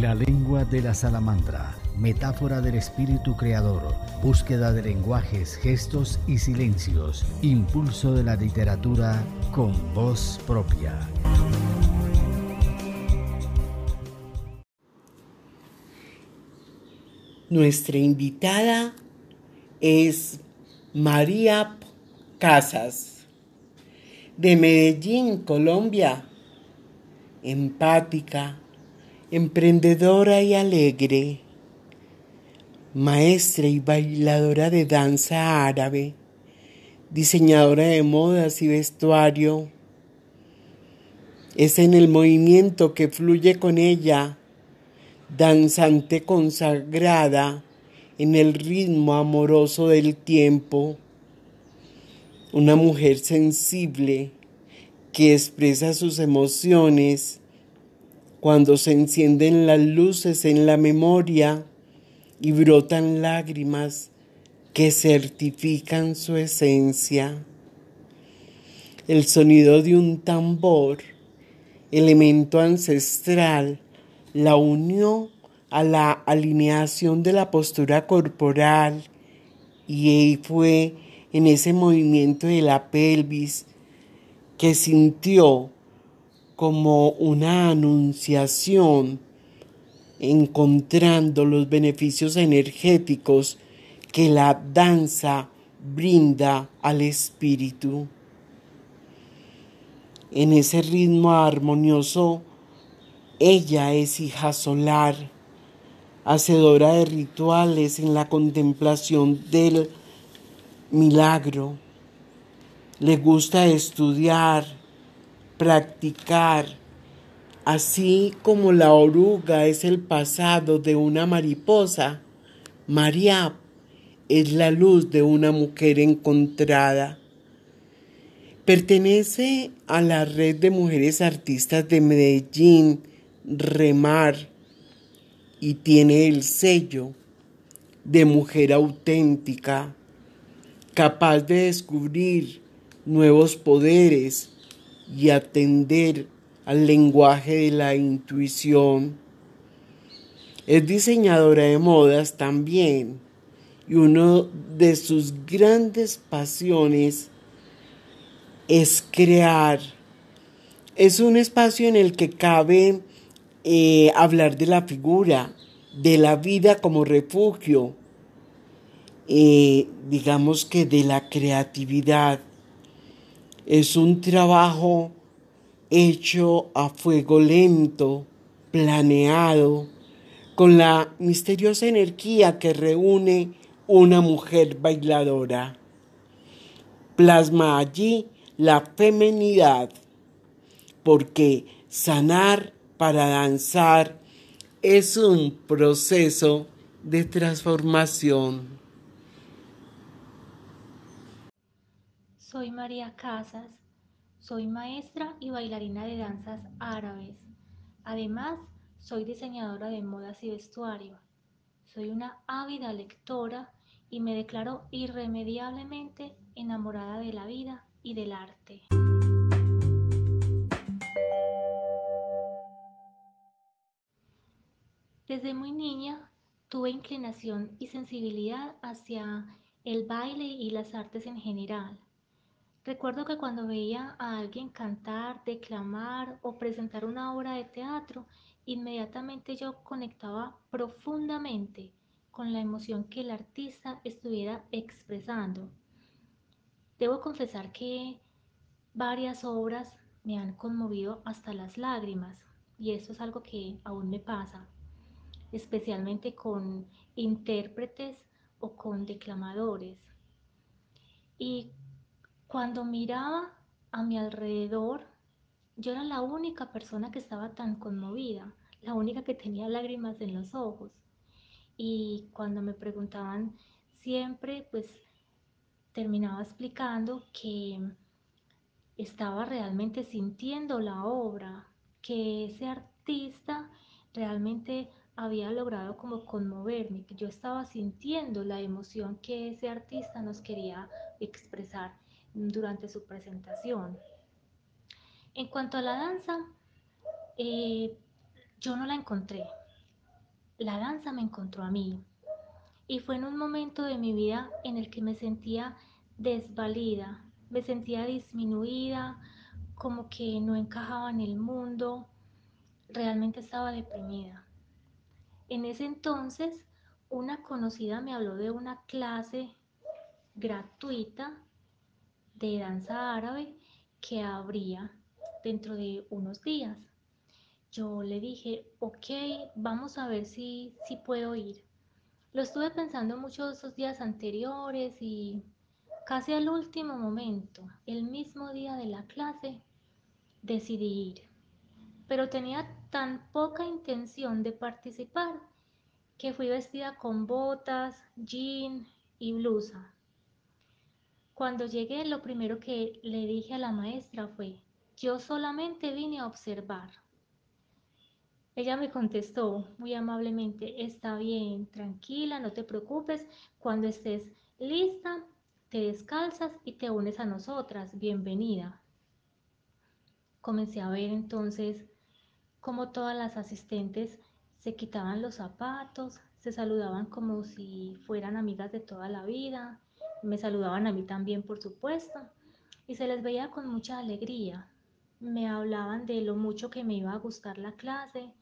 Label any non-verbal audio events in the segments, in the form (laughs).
La lengua de la salamandra, metáfora del espíritu creador, búsqueda de lenguajes, gestos y silencios, impulso de la literatura con voz propia. Nuestra invitada es María Casas, de Medellín, Colombia, empática, emprendedora y alegre, maestra y bailadora de danza árabe, diseñadora de modas y vestuario. Es en el movimiento que fluye con ella danzante consagrada en el ritmo amoroso del tiempo, una mujer sensible que expresa sus emociones cuando se encienden las luces en la memoria y brotan lágrimas que certifican su esencia. El sonido de un tambor, elemento ancestral, la unió a la alineación de la postura corporal y fue en ese movimiento de la pelvis que sintió como una anunciación encontrando los beneficios energéticos que la danza brinda al espíritu. En ese ritmo armonioso ella es hija solar, hacedora de rituales en la contemplación del milagro. Le gusta estudiar, practicar, así como la oruga es el pasado de una mariposa, María es la luz de una mujer encontrada. Pertenece a la red de mujeres artistas de Medellín, remar y tiene el sello de mujer auténtica, capaz de descubrir nuevos poderes y atender al lenguaje de la intuición. Es diseñadora de modas también y uno de sus grandes pasiones es crear. Es un espacio en el que cabe eh, hablar de la figura, de la vida como refugio, eh, digamos que de la creatividad. Es un trabajo hecho a fuego lento, planeado, con la misteriosa energía que reúne una mujer bailadora. Plasma allí la femenidad, porque sanar para danzar es un proceso de transformación. Soy María Casas, soy maestra y bailarina de danzas árabes. Además, soy diseñadora de modas y vestuario. Soy una ávida lectora y me declaro irremediablemente enamorada de la vida y del arte. Desde muy niña tuve inclinación y sensibilidad hacia el baile y las artes en general. Recuerdo que cuando veía a alguien cantar, declamar o presentar una obra de teatro, inmediatamente yo conectaba profundamente con la emoción que el artista estuviera expresando. Debo confesar que varias obras me han conmovido hasta las lágrimas y eso es algo que aún me pasa especialmente con intérpretes o con declamadores. Y cuando miraba a mi alrededor, yo era la única persona que estaba tan conmovida, la única que tenía lágrimas en los ojos. Y cuando me preguntaban siempre, pues terminaba explicando que estaba realmente sintiendo la obra, que ese artista realmente había logrado como conmoverme, que yo estaba sintiendo la emoción que ese artista nos quería expresar durante su presentación. En cuanto a la danza, eh, yo no la encontré. la danza me encontró a mí. Y fue en un momento de mi vida en el que me sentía desvalida, me sentía disminuida, como que no encajaba en el mundo, realmente estaba deprimida. En ese entonces, una conocida me habló de una clase gratuita de danza árabe que habría dentro de unos días. Yo le dije, ok, vamos a ver si, si puedo ir. Lo estuve pensando muchos esos días anteriores y casi al último momento, el mismo día de la clase, decidí ir. Pero tenía tan poca intención de participar que fui vestida con botas, jean y blusa. Cuando llegué, lo primero que le dije a la maestra fue, yo solamente vine a observar. Ella me contestó muy amablemente, está bien, tranquila, no te preocupes, cuando estés lista, te descalzas y te unes a nosotras, bienvenida. Comencé a ver entonces cómo todas las asistentes se quitaban los zapatos, se saludaban como si fueran amigas de toda la vida, me saludaban a mí también, por supuesto, y se les veía con mucha alegría. Me hablaban de lo mucho que me iba a gustar la clase,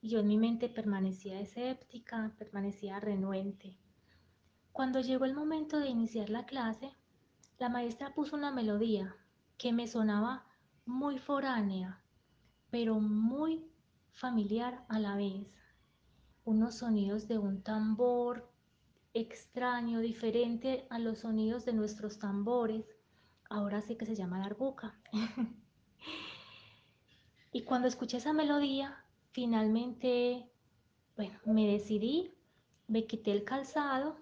y yo en mi mente permanecía escéptica, permanecía renuente. Cuando llegó el momento de iniciar la clase, la maestra puso una melodía que me sonaba muy foránea, pero muy familiar a la vez. Unos sonidos de un tambor extraño, diferente a los sonidos de nuestros tambores. Ahora sé que se llama darbuca. (laughs) y cuando escuché esa melodía, finalmente, bueno, me decidí, me quité el calzado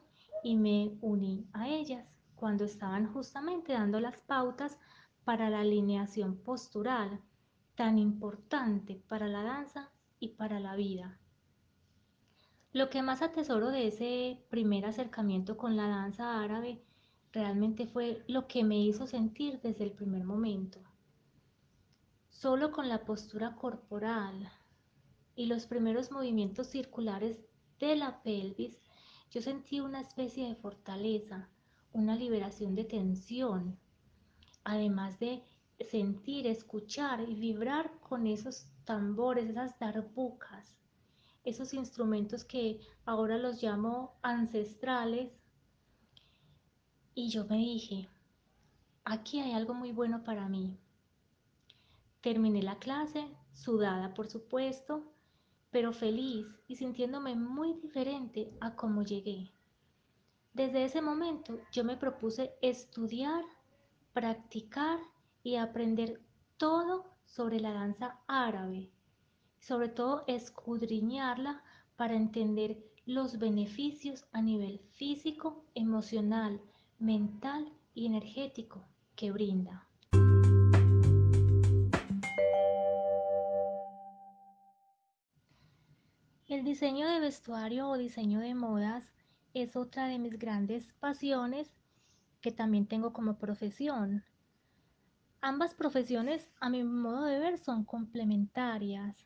y me uní a ellas cuando estaban justamente dando las pautas para la alineación postural, tan importante para la danza y para la vida. Lo que más atesoro de ese primer acercamiento con la danza árabe realmente fue lo que me hizo sentir desde el primer momento. Solo con la postura corporal, y los primeros movimientos circulares de la pelvis, yo sentí una especie de fortaleza, una liberación de tensión, además de sentir, escuchar y vibrar con esos tambores, esas darbucas, esos instrumentos que ahora los llamo ancestrales. Y yo me dije, aquí hay algo muy bueno para mí. Terminé la clase, sudada por supuesto, pero feliz y sintiéndome muy diferente a como llegué. Desde ese momento yo me propuse estudiar, practicar y aprender todo sobre la danza árabe, sobre todo escudriñarla para entender los beneficios a nivel físico, emocional, mental y energético que brinda. El diseño de vestuario o diseño de modas es otra de mis grandes pasiones que también tengo como profesión. Ambas profesiones, a mi modo de ver, son complementarias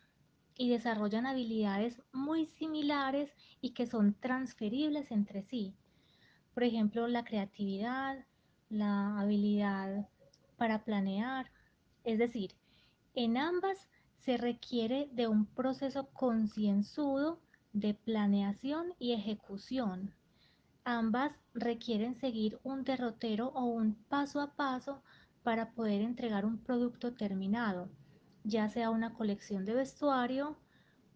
y desarrollan habilidades muy similares y que son transferibles entre sí. Por ejemplo, la creatividad, la habilidad para planear. Es decir, en ambas se requiere de un proceso concienzudo de planeación y ejecución. Ambas requieren seguir un derrotero o un paso a paso para poder entregar un producto terminado, ya sea una colección de vestuario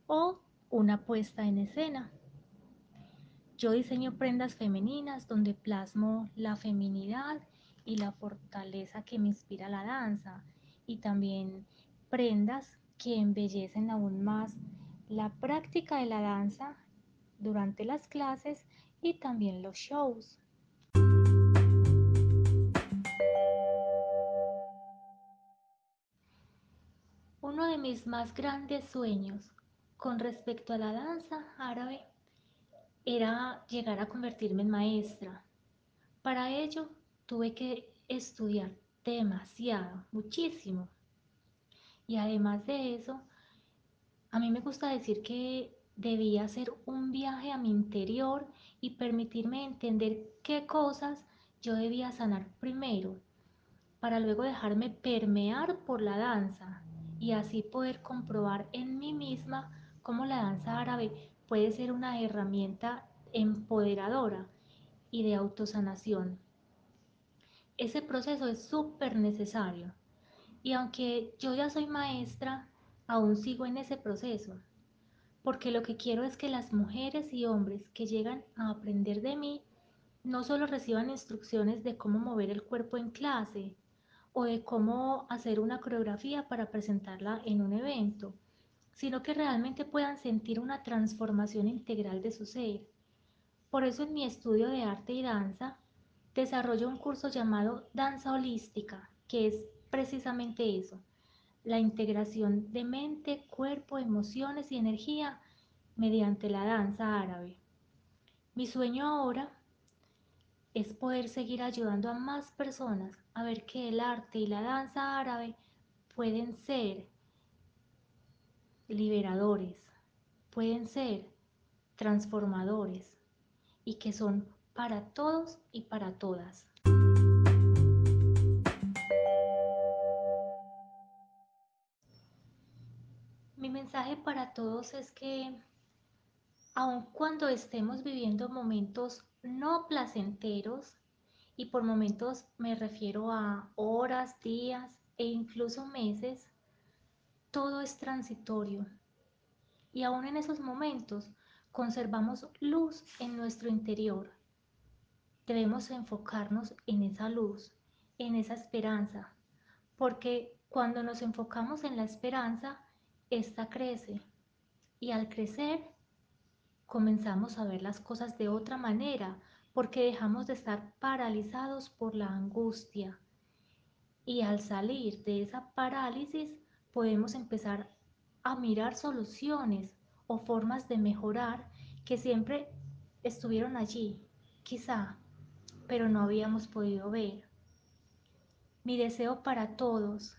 o una puesta en escena. Yo diseño prendas femeninas donde plasmo la feminidad y la fortaleza que me inspira la danza y también prendas que embellecen aún más la práctica de la danza durante las clases y también los shows. Mis más grandes sueños con respecto a la danza árabe era llegar a convertirme en maestra. Para ello tuve que estudiar demasiado, muchísimo. Y además de eso, a mí me gusta decir que debía ser un viaje a mi interior y permitirme entender qué cosas yo debía sanar primero, para luego dejarme permear por la danza y así poder comprobar en mí misma cómo la danza árabe puede ser una herramienta empoderadora y de autosanación. Ese proceso es súper necesario y aunque yo ya soy maestra, aún sigo en ese proceso, porque lo que quiero es que las mujeres y hombres que llegan a aprender de mí no solo reciban instrucciones de cómo mover el cuerpo en clase o de cómo hacer una coreografía para presentarla en un evento, sino que realmente puedan sentir una transformación integral de su ser. Por eso en mi estudio de arte y danza desarrollo un curso llamado Danza Holística, que es precisamente eso, la integración de mente, cuerpo, emociones y energía mediante la danza árabe. Mi sueño ahora es poder seguir ayudando a más personas a ver que el arte y la danza árabe pueden ser liberadores, pueden ser transformadores y que son para todos y para todas. Mi mensaje para todos es que aun cuando estemos viviendo momentos no placenteros, y por momentos me refiero a horas, días e incluso meses, todo es transitorio. Y aún en esos momentos conservamos luz en nuestro interior. Debemos enfocarnos en esa luz, en esa esperanza, porque cuando nos enfocamos en la esperanza, esta crece. Y al crecer, comenzamos a ver las cosas de otra manera, porque dejamos de estar paralizados por la angustia. Y al salir de esa parálisis, podemos empezar a mirar soluciones o formas de mejorar que siempre estuvieron allí, quizá, pero no habíamos podido ver. Mi deseo para todos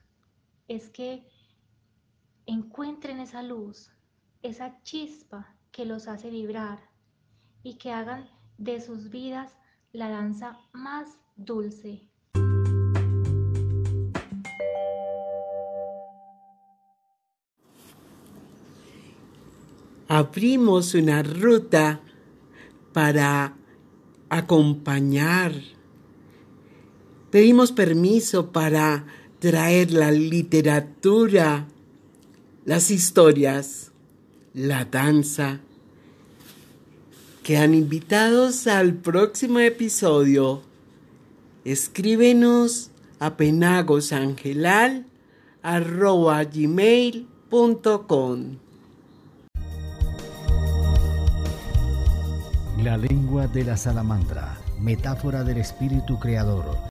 es que encuentren esa luz, esa chispa que los hace vibrar y que hagan de sus vidas la danza más dulce. Abrimos una ruta para acompañar. Pedimos permiso para traer la literatura las historias, la danza. Quedan invitados al próximo episodio. Escríbenos a penagosangelal.gmail.com La lengua de la salamandra, metáfora del espíritu creador